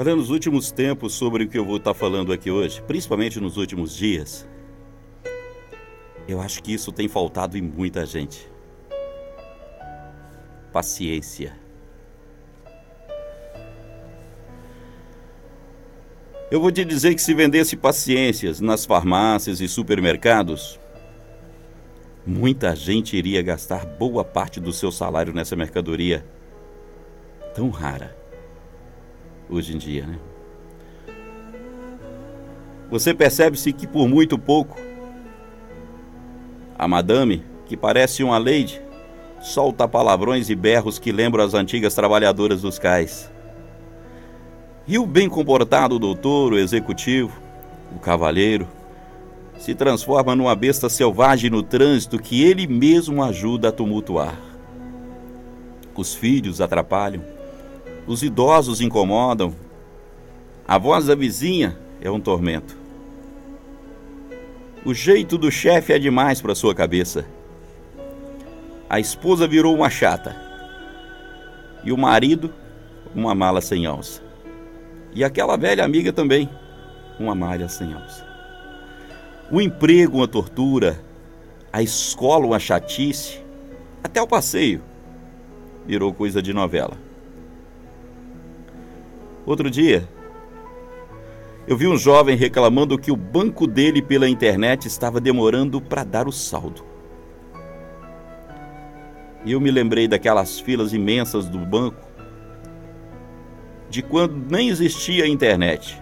Olha, nos últimos tempos, sobre o que eu vou estar falando aqui hoje, principalmente nos últimos dias, eu acho que isso tem faltado em muita gente. Paciência. Eu vou te dizer que se vendesse paciências nas farmácias e supermercados, muita gente iria gastar boa parte do seu salário nessa mercadoria tão rara hoje em dia, né? Você percebe-se que por muito pouco a madame, que parece uma lady, solta palavrões e berros que lembram as antigas trabalhadoras dos cais. E o bem comportado doutor, o executivo, o cavalheiro, se transforma numa besta selvagem no trânsito que ele mesmo ajuda a tumultuar. Os filhos atrapalham, os idosos incomodam. A voz da vizinha é um tormento. O jeito do chefe é demais para sua cabeça. A esposa virou uma chata. E o marido, uma mala sem alça. E aquela velha amiga também, uma malha sem alça. O emprego, uma tortura. A escola, uma chatice. Até o passeio virou coisa de novela. Outro dia, eu vi um jovem reclamando que o banco dele pela internet estava demorando para dar o saldo. E eu me lembrei daquelas filas imensas do banco, de quando nem existia a internet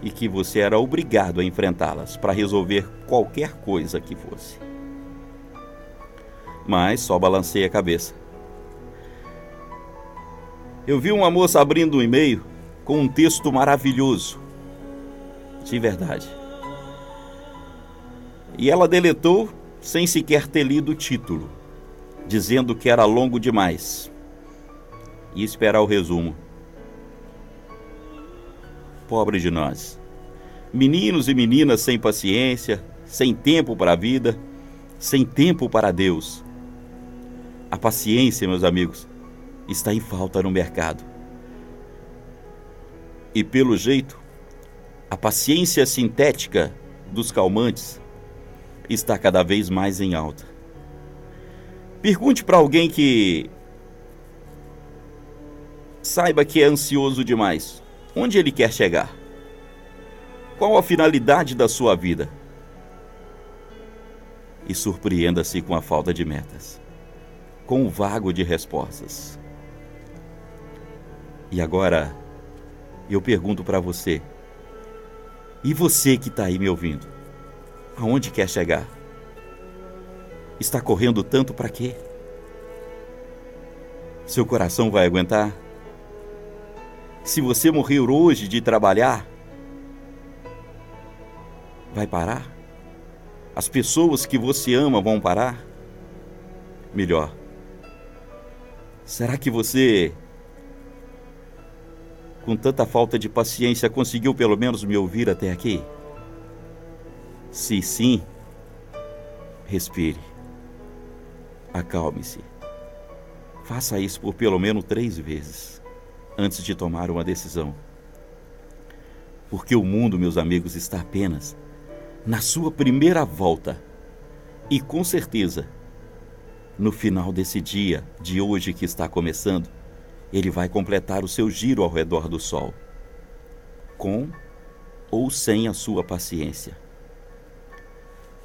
e que você era obrigado a enfrentá-las para resolver qualquer coisa que fosse. Mas só balancei a cabeça. Eu vi uma moça abrindo um e-mail com um texto maravilhoso. De verdade. E ela deletou sem sequer ter lido o título, dizendo que era longo demais. E esperar o resumo. Pobre de nós. Meninos e meninas sem paciência, sem tempo para a vida, sem tempo para Deus. A paciência, meus amigos, está em falta no mercado. E pelo jeito, a paciência sintética dos calmantes está cada vez mais em alta. Pergunte para alguém que saiba que é ansioso demais. Onde ele quer chegar? Qual a finalidade da sua vida? E surpreenda-se com a falta de metas, com o vago de respostas. E agora, eu pergunto para você: e você que está aí me ouvindo? Aonde quer chegar? Está correndo tanto para quê? Seu coração vai aguentar? Se você morrer hoje de trabalhar, vai parar? As pessoas que você ama vão parar? Melhor, será que você com tanta falta de paciência, conseguiu pelo menos me ouvir até aqui? Se sim, respire. Acalme-se. Faça isso por pelo menos três vezes antes de tomar uma decisão. Porque o mundo, meus amigos, está apenas na sua primeira volta. E com certeza, no final desse dia de hoje que está começando, ele vai completar o seu giro ao redor do Sol, com ou sem a sua paciência.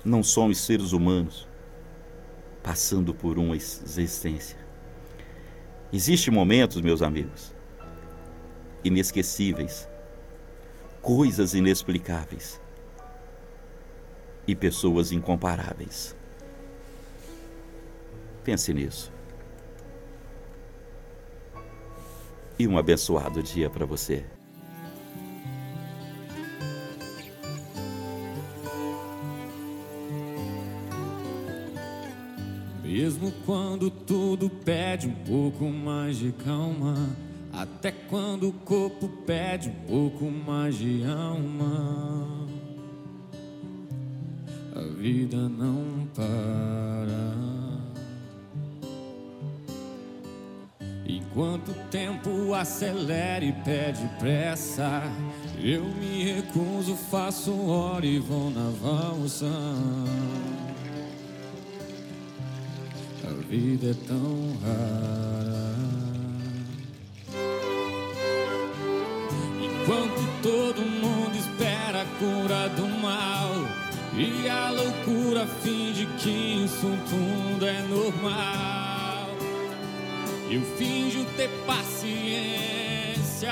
Não somos seres humanos passando por uma existência. Existem momentos, meus amigos, inesquecíveis, coisas inexplicáveis e pessoas incomparáveis. Pense nisso. e um abençoado dia para você. Mesmo quando tudo pede um pouco mais de calma, até quando o corpo pede um pouco mais de alma, a vida não para. Enquanto o tempo acelera e pede pressa, eu me recuso, faço hora e vou na valsa. A vida é tão rara. Enquanto todo mundo espera a cura do mal e a loucura finge que isso tudo é normal. Eu finjo ter paciência.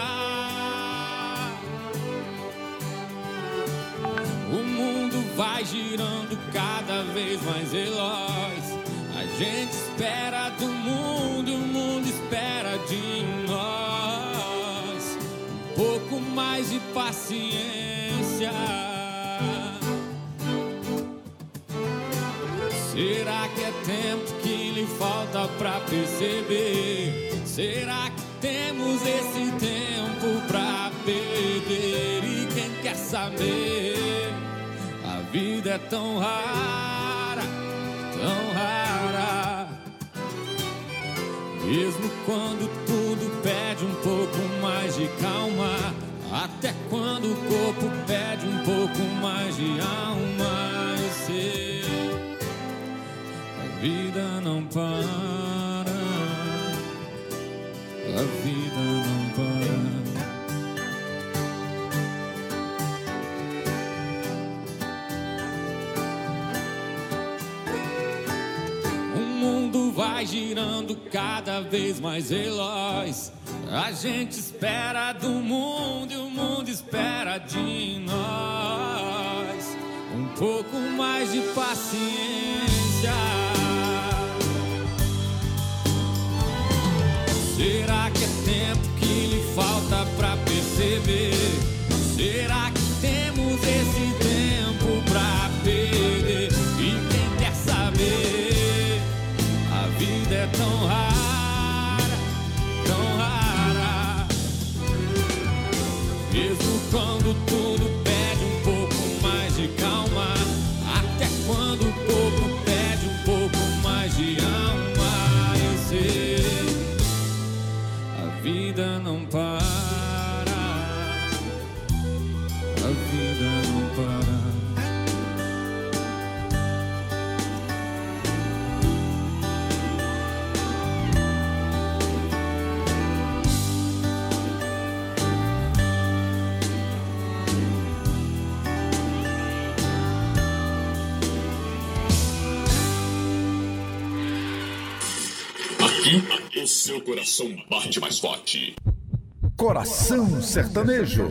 O mundo vai girando cada vez mais veloz. A gente espera do mundo, o mundo espera de nós. Um pouco mais de paciência. Será que é tempo que lhe falta pra perceber? Será que temos esse tempo pra perder? E quem quer saber? A vida é tão rara, tão rara. Mesmo quando tudo pede um pouco mais de calma, até quando o corpo pede um pouco mais de alma, eu sei vida não para. A vida não para. O mundo vai girando cada vez mais veloz. A gente espera do mundo e o mundo espera de nós. Um pouco mais de paciência. Pra perceber? Será que temos esse tempo pra perder? E quem quer saber? A vida é tão rara, tão rara. Mesmo quando tudo Aqui, o seu coração bate mais forte. Coração Sertanejo.